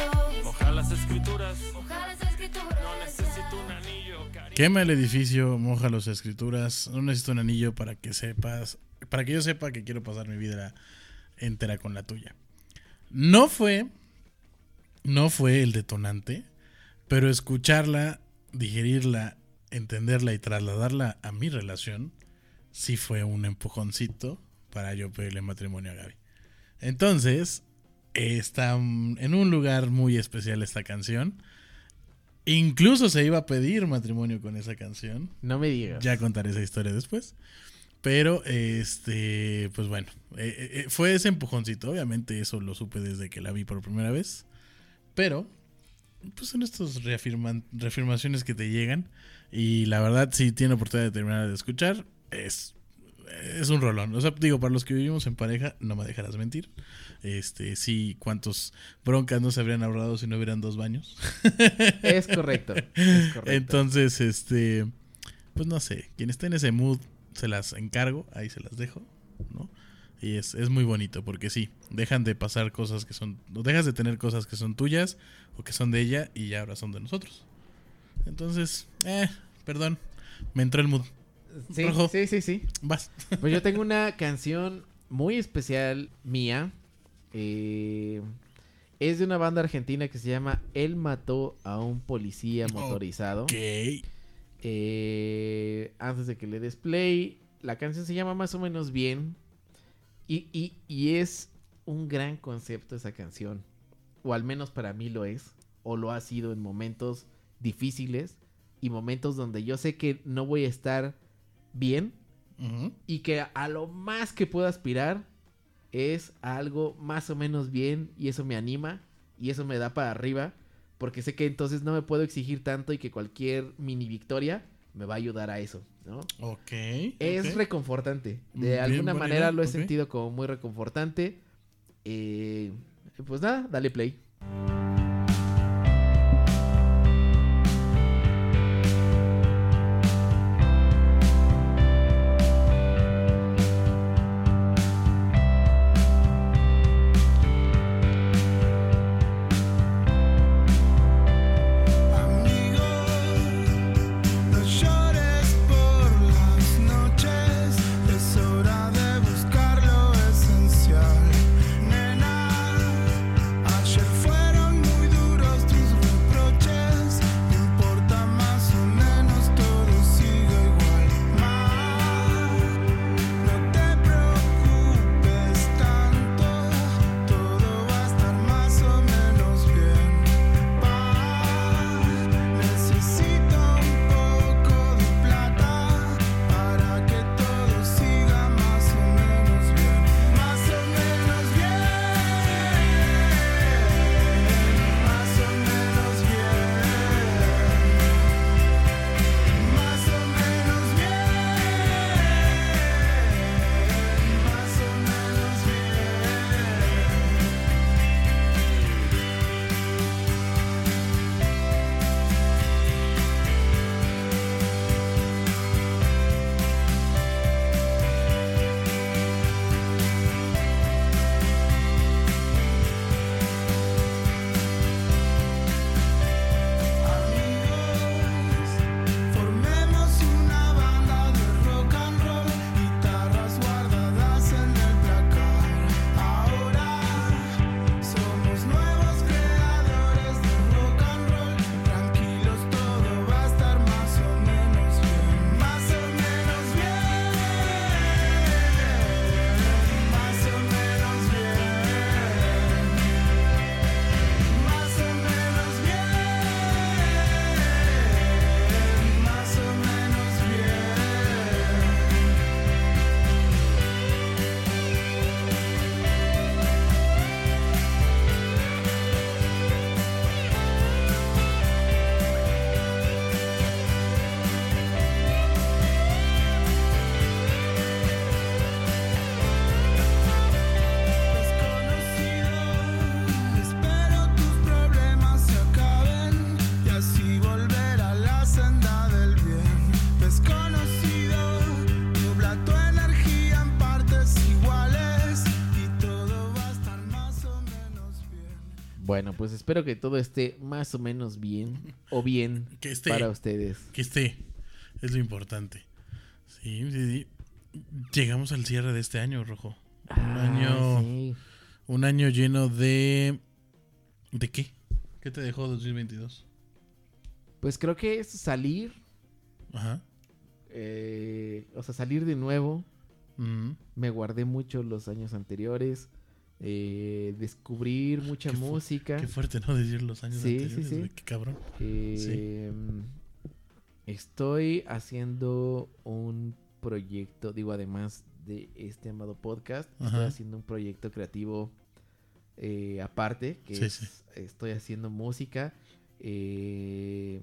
Moja las escrituras. moja las escrituras. No necesito un anillo, cariño. Quema el edificio, moja las escrituras. No necesito un anillo para que sepas, para que yo sepa que quiero pasar mi vida entera con la tuya. No fue, no fue el detonante, pero escucharla, digerirla, entenderla y trasladarla a mi relación, sí fue un empujoncito para yo pedirle matrimonio a Gaby. Entonces, está en un lugar muy especial esta canción. Incluso se iba a pedir matrimonio con esa canción. No me digas. Ya contaré esa historia después. Pero, este, pues bueno, eh, eh, eh, fue ese empujoncito. Obviamente eso lo supe desde que la vi por primera vez. Pero, pues son estas reafirmaciones que te llegan. Y la verdad, si tiene oportunidad de terminar de escuchar, es, es un rolón. O sea, digo, para los que vivimos en pareja, no me dejarás mentir. Este, sí, cuántos broncas no se habrían ahorrado si no hubieran dos baños. Es correcto. Es correcto. Entonces, este, pues no sé, quien esté en ese mood, se las encargo, ahí se las dejo, ¿no? Y es, es muy bonito porque sí, dejan de pasar cosas que son, o dejas de tener cosas que son tuyas o que son de ella y ya ahora son de nosotros. Entonces, eh, perdón, me entró el mood. Sí, Rojo. sí, sí, sí. Vas. Pues yo tengo una canción muy especial mía. eh, es de una banda argentina que se llama Él mató a un policía motorizado. Ok. Eh, antes de que le des play, la canción se llama más o menos bien. Y, y- y es un gran concepto esa canción. o al menos para mí lo es, o lo ha sido en momentos difíciles y momentos donde yo sé que no voy a estar bien y que a lo más que puedo aspirar es a algo más o menos bien y eso me anima y eso me da para arriba porque sé que entonces no me puedo exigir tanto y que cualquier mini victoria me va a ayudar a eso, ¿no? Ok. Es reconfortante. De bien, alguna manera idea, lo he sentido como muy reconfortante. Eh, pues nada, dale play. Bueno, pues espero que todo esté más o menos bien o bien Que esté. para ustedes. Que esté. Es lo importante. Sí, sí, sí. Llegamos al cierre de este año, Rojo. Un Ah, año. sí. Un año lleno de. ¿De qué? ¿Qué te dejó 2022? Pues creo que es salir, Ajá. eh, o sea, salir de nuevo. Mm. Me guardé mucho los años anteriores. Eh, descubrir mucha Qué música. Qué fuerte, ¿no? Decir los años Sí, sí, anteriores. sí. güey, Qué cabrón. Eh, Estoy haciendo un proyecto, digo, además de este amado podcast, estoy haciendo un proyecto creativo eh, aparte, que Sí, es- sí. estoy haciendo música. eh,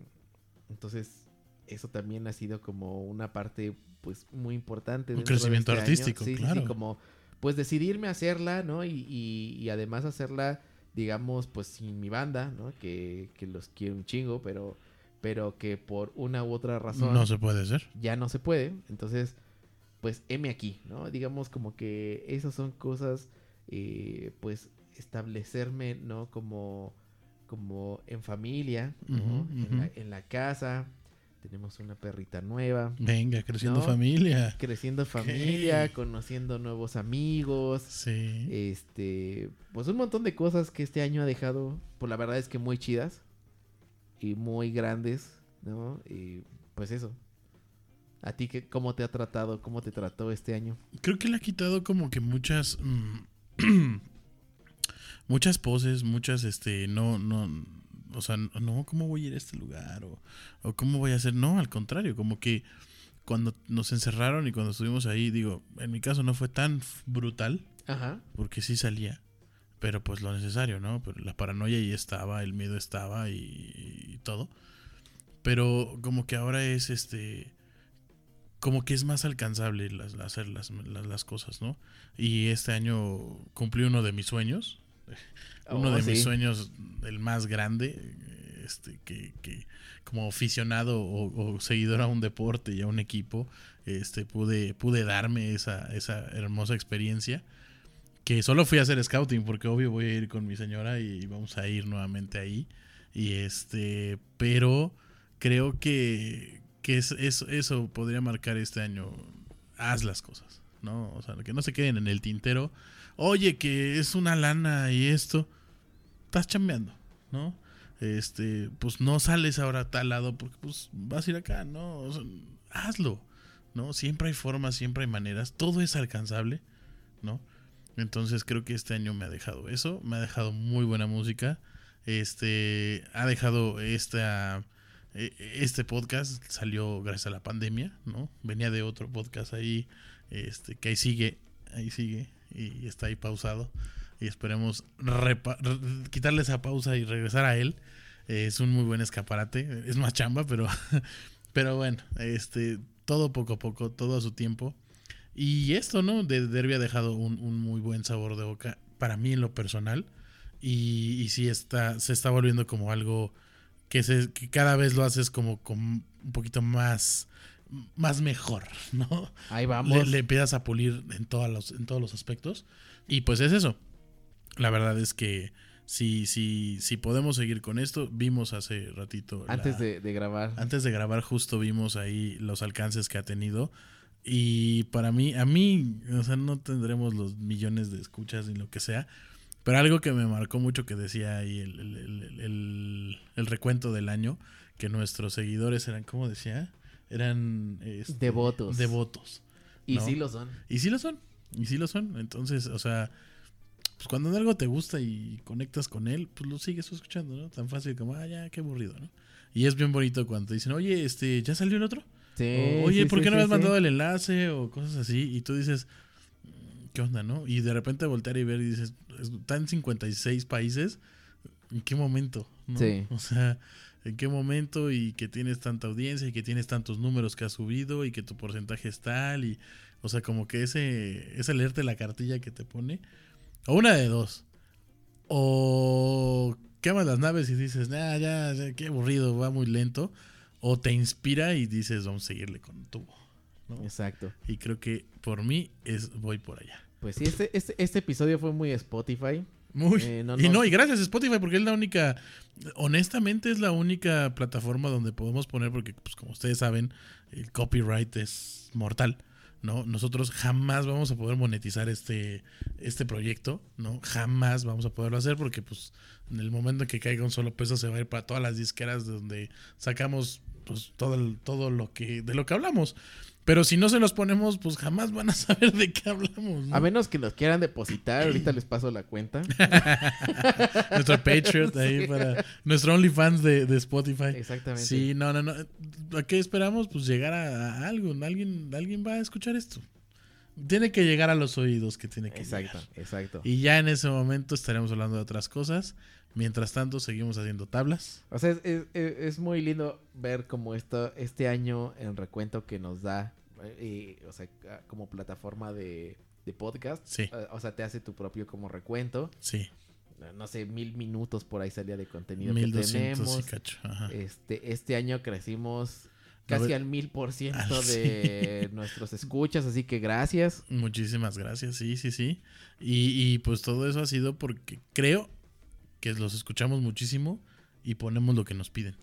entonces, eso también ha sido como una parte, pues, muy importante. Un dentro de crecimiento este artístico, Sí, sí, sí, claro. como, pues, decidirme a hacerla, ¿no? Y, y- y además hacerla, digamos, pues, sin mi banda, ¿no? Que, que los quiero un chingo, pero, pero que por una u otra razón No se puede hacer. ya no se puede. Entonces, pues, M aquí, ¿no? Digamos como que esas son cosas, eh, pues, establecerme, ¿no? Como, como en familia, ¿no? En, la, en la casa. Tenemos una perrita nueva. Venga, creciendo No. familia. Creciendo familia, conociendo nuevos amigos. Sí. Este, pues un montón de cosas que este año ha dejado, pues la verdad es que muy chidas y muy grandes, ¿no? Y pues eso. ¿A ti qué, cómo te ha tratado, cómo te trató este año? Creo que le ha quitado como que muchas. mm, muchas poses, muchas, este, no, no, o sea, no, ¿cómo voy a ir a este lugar? O, o cómo voy a hacer, no, al contrario, como que cuando nos encerraron y cuando estuvimos ahí, digo, en mi caso no fue tan brutal, Ajá. porque sí salía, pero pues lo necesario, ¿no? Pero la paranoia ahí estaba, el miedo estaba y, y todo. Pero como que ahora es este. Como que es más alcanzable las, las- hacer las, las, las cosas, ¿no? Y este año cumplí uno de mis sueños. Uno Oh, de mis sueños, el más grande, este, que, que como aficionado o, o seguidor a un deporte y a un equipo, este, pude, pude darme esa, esa hermosa experiencia. Que solo fui a hacer scouting, porque obvio voy a ir con mi señora y vamos a ir nuevamente ahí. Y este, pero creo que, que es, es- eso podría marcar este año. Haz las cosas, ¿no? O sea, que no se queden en el tintero. Oye, que es una lana y esto. Estás chambeando, ¿no? Este, pues no sales ahora a tal lado porque pues vas a ir acá, ¿no? Hazlo, ¿no? Siempre hay formas, siempre hay maneras, todo es alcanzable, ¿no? Entonces creo que este año me ha dejado eso, me ha dejado muy buena música, este, ha dejado esta, eh, este podcast, salió gracias a la pandemia, ¿no? Venía de otro podcast ahí, este, que ahí sigue, ahí sigue y está ahí pausado y esperemos quitarle esa pausa y regresar a él. Eh, es un muy buen escaparate, es más chamba, pero, pero bueno, este, todo poco a poco, todo a su tiempo. Y esto, ¿no? De Derby ha dejado un, muy buen sabor de boca para mí en lo personal. Y, sí está, se está volviendo como algo que, que cada vez lo haces como, como un poquito más, más mejor, ¿no? Ahí vamos. Le, le empiezas a pulir en, todos los, en todos los aspectos. Y pues es eso. La verdad es que si, si, si podemos seguir con esto, vimos hace ratito. la- Antes de, de grabar. antes de grabar justo vimos ahí los alcances que ha tenido. Y para mí, a mí, o sea, no tendremos los millones de escuchas ni lo que sea. Pero algo que me marcó mucho que decía ahí el, el- el- el- el recuento del año, que nuestros seguidores eran, ¿cómo decía? Eran... este, Devotos. Devotos. y ¿no? sí lo son. Y sí lo son. Y sí lo son. Entonces, o sea, pues cuando algo te gusta y conectas con él, pues lo sigues escuchando, ¿no? Tan fácil como, ah, ya, qué aburrido, ¿no? Y es bien bonito cuando te dicen, oye, este, ¿ya salió el otro? Sí, O, oye, sí, ¿por sí, qué no me has mandado el enlace? O cosas así. Y tú dices, "Mm, ¿qué onda, no? Y de repente voltear y ver y dices, está en 56 países. ¿En qué momento? ¿no? Sí. O sea, ¿en qué momento? Y que tienes tanta audiencia y que tienes tantos números que has subido y que tu porcentaje es tal. Y, o sea, como que ese, ese leerte la cartilla que te pone. O una de dos. O quemas las naves y dices, nah, ya, ya, qué aburrido, va muy lento. O te inspira y dices, vamos a seguirle con tubo. ¿no? Exacto. Y creo que por mí es voy por allá. Pues sí, este, este, este episodio fue muy Spotify. Muy. Eh, no y no, y gracias a Spotify, porque es la única, honestamente es la única plataforma donde podemos poner, porque pues como ustedes saben, el copyright es mortal, ¿no? Nosotros jamás vamos a poder monetizar este, este proyecto, ¿no? Jamás vamos a poderlo hacer porque pues en el momento en que caiga un solo peso se va a ir para todas las disqueras de donde sacamos pues todo, el- todo lo que, de lo que hablamos. Pero si no se los ponemos, pues jamás van a saber de qué hablamos. ¿no? A menos que nos quieran depositar, ahorita les paso la cuenta. nuestro Patreon ahí Sí. para nuestro OnlyFans de, de Spotify. Exactamente. Sí, no, no, no. ¿A qué esperamos? Pues llegar a, a algo. Alguien, alguien va a escuchar esto. Tiene que llegar a los oídos que tiene que Exacto, llegar. exacto. Y ya en ese momento estaremos hablando de otras cosas. Mientras tanto, seguimos haciendo tablas. O sea, es, es- es- es muy lindo ver como esto, este año en recuento que nos da, eh, y, o sea, como plataforma de, de podcast. Sí. Eh, o sea, te hace tu propio como recuento. Sí, No sé, mil minutos por ahí salía de contenido que 1200 tenemos. y cacho. Ajá. Este, este año crecimos casi al mil por ciento Ah, de nuestros escuchas, así que gracias. Muchísimas gracias, sí, sí, sí. Y, y pues todo eso ha sido porque creo que los escuchamos muchísimo y ponemos lo que nos piden.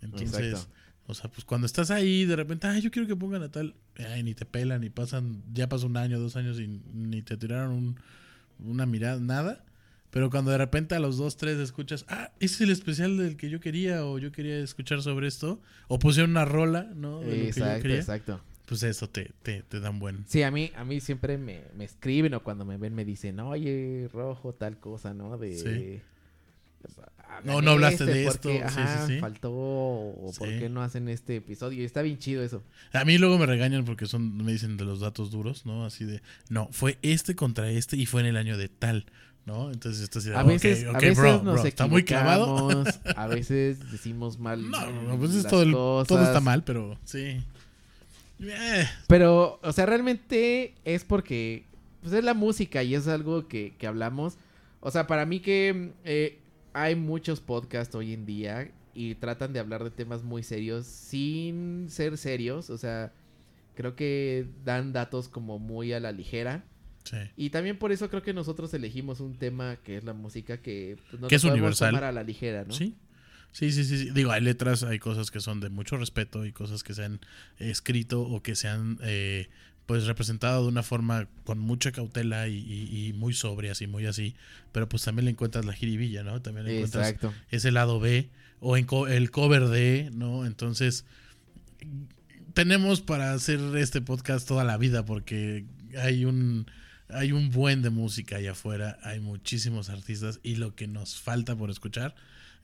Entonces, Exacto. O sea, pues cuando estás ahí, de repente, ay, yo quiero que pongan a tal, ay, ni te pelan, ni pasan, ya pasó un año, dos años y ni te tiraron un- una mirada, nada. Pero cuando de repente a los dos, tres escuchas, ah, ese es el especial del que yo quería, o yo quería escuchar sobre esto, o pusieron una rola, ¿no? De lo que yo Exacto, quería. exacto. pues eso te, te, te da un buen... Sí, a mí, a mí siempre me, me escriben o cuando me ven me dicen, oye, rojo, tal cosa, ¿no? De... Sí. "Hagan No, no hablaste de ¿por esto". Sí, ajá, sí. faltó o por qué no hacen este episodio. Está bien chido eso. A mí luego me regañan porque son me dicen de los datos duros, ¿no? Así de, no, fue este contra este y fue en el año de tal, ¿no? Entonces esto así de, A "Ok, veces, a veces bro, nos bro, está muy clavado. A veces decimos mal. No, no, pues es las todo, el- todo está mal, pero sí. Eh, Pero, o sea, realmente es porque pues es la música y es algo que, que hablamos. O sea, para mí que eh, hay muchos podcasts hoy en día y tratan de hablar de temas muy serios sin ser serios. O sea, creo que dan datos como muy a la ligera. sí. Y también por eso creo que nosotros elegimos un tema que es la música que pues, no Que es universal. tomar a la ligera, ¿no? Sí. Sí, sí, sí, sí. Digo, hay letras, hay cosas que son de mucho respeto y cosas que se han escrito o que se han eh, pues representado de una forma con mucha cautela y, y- y muy sobrias y muy así. Pero pues también le encuentras la jiribilla, ¿no? También le encuentras Exacto. ese lado B o en co- el cover de, ¿no? Entonces, tenemos para hacer este podcast toda la vida porque hay un hay un buen de música allá afuera, hay muchísimos artistas y lo que nos falta por escuchar.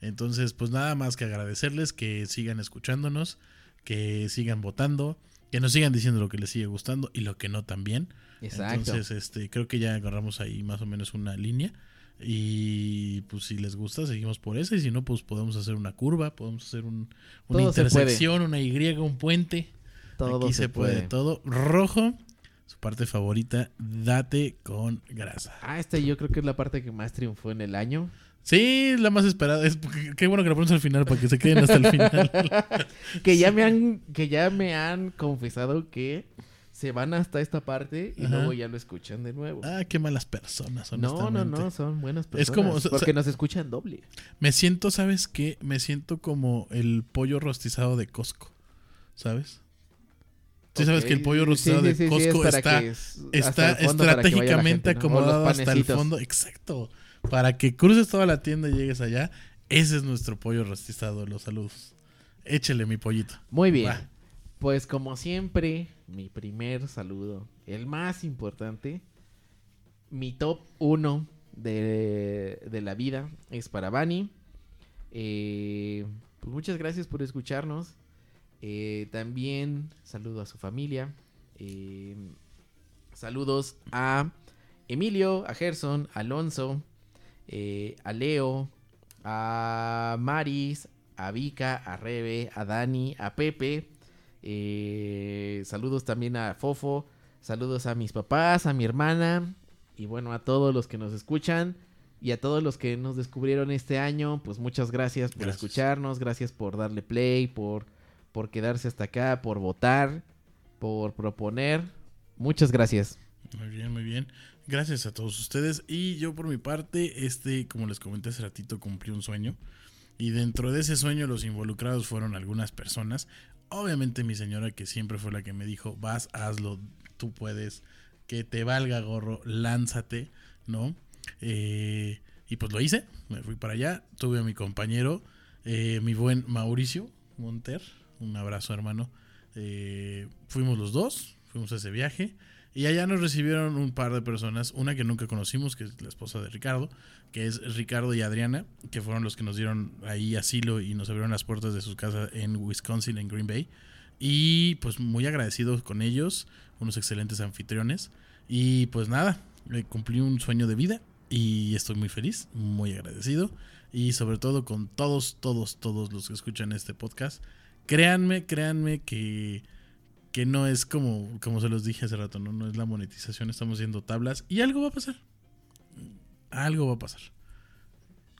Entonces, pues nada más que agradecerles que sigan escuchándonos, que sigan votando, que nos sigan diciendo lo que les sigue gustando y lo que no también. Exacto. Entonces, este, creo que ya agarramos ahí más o menos una línea. Y pues si les gusta, seguimos por esa. Y si no, pues podemos hacer una curva, podemos hacer un, una Todo intersección, una Y, un puente. Todo Aquí se, se puede. puede. todo. Rojo, su parte favorita, date con grasa. Ah, esta yo creo que es la parte que más triunfó en el año. Sí, la más esperada. Es, qué bueno que lo pones al final para que se queden hasta el final. que ya me han que ya me han confesado que se van hasta esta parte y Ajá. luego ya lo escuchan de nuevo. ah, qué malas personas, no, no, honestamente. no, son buenas Es personas. como- o sea, porque nos escuchan doble. Me siento, ¿sabes qué? Me siento como el pollo rostizado de Costco. ¿Sabes? Sí, sabes que el pollo rostizado sí, de sí, Costco es está, es- está estratégicamente gente, ¿no? Acomodado hasta el fondo. Exacto. Para que cruces toda la tienda y llegues allá. Ese es nuestro pollo rostizado. Los saludos. Échele mi pollito. Muy bien. Va. Pues como siempre, mi primer saludo, el más importante, mi top 1 de, de la vida es para Bani. Eh, pues muchas gracias por escucharnos. Eh, también saludo a su familia. Eh, saludos a Emilio, a Gerson, a Alonso, eh, a Leo, a Maris, a Vika, a Rebe, a Dani, a Pepe. Eh, saludos también a Fofo. Saludos a mis papás, a mi hermana. Y bueno, a todos los que nos escuchan. Y a todos los que nos descubrieron este año. Pues muchas gracias por Gracias. escucharnos. Gracias por darle play. Por, por quedarse hasta acá. Por votar. Por proponer. Muchas gracias. Muy bien, muy bien. Gracias a todos ustedes. Y yo por mi parte, este, como les comenté hace ratito, cumplí un sueño. Y dentro de ese sueño los involucrados fueron algunas personas. Obviamente mi señora que siempre fue la que me dijo, vas, hazlo, tú puedes, que te valga gorro, lánzate, ¿no? Eh, y pues lo hice, me fui para allá, tuve a mi compañero, eh, mi buen Mauricio Monter, un abrazo hermano. Eh, fuimos los dos, fuimos a ese viaje. Y allá nos recibieron un par de personas, una que nunca conocimos, que es la esposa de Ricardo, que es Ricardo y Adriana, que fueron los que nos dieron ahí asilo y nos abrieron las puertas de su casa en Wisconsin, en Green Bay. Y pues muy agradecidos con ellos, unos excelentes anfitriones. Y pues nada, eh, cumplí un sueño de vida y estoy muy feliz, muy agradecido. Y sobre todo con todos, todos, todos los que escuchan este podcast. Créanme, créanme que que no es como, como se los dije hace rato, ¿no? no es la monetización, estamos haciendo tablas y algo va a pasar. Algo va a pasar.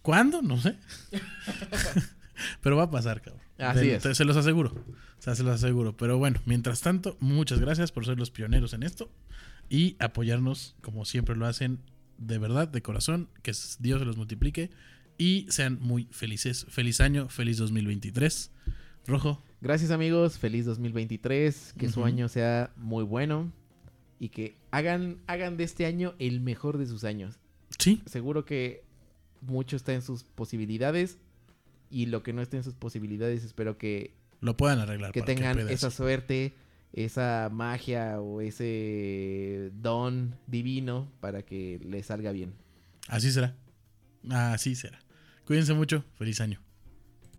¿Cuándo? No sé. Pero va a pasar, cabrón. Así De- es. te- Se los aseguro. O sea, se los aseguro. Pero bueno, mientras tanto, muchas gracias por ser los pioneros en esto y apoyarnos como siempre lo hacen, de verdad, de corazón. Que Dios se los multiplique y sean muy felices. Feliz año, feliz 2023. Rojo, Gracias amigos, feliz 2023, que su Ujú. año sea muy bueno y que hagan, hagan de este año el mejor de sus años. sí, Seguro que mucho está en sus posibilidades y lo que no está en sus posibilidades espero que, lo puedan arreglar. que tengan esa suerte, esa magia o ese don divino para que le salga bien. Así será. Así será. Cuídense mucho. Feliz año.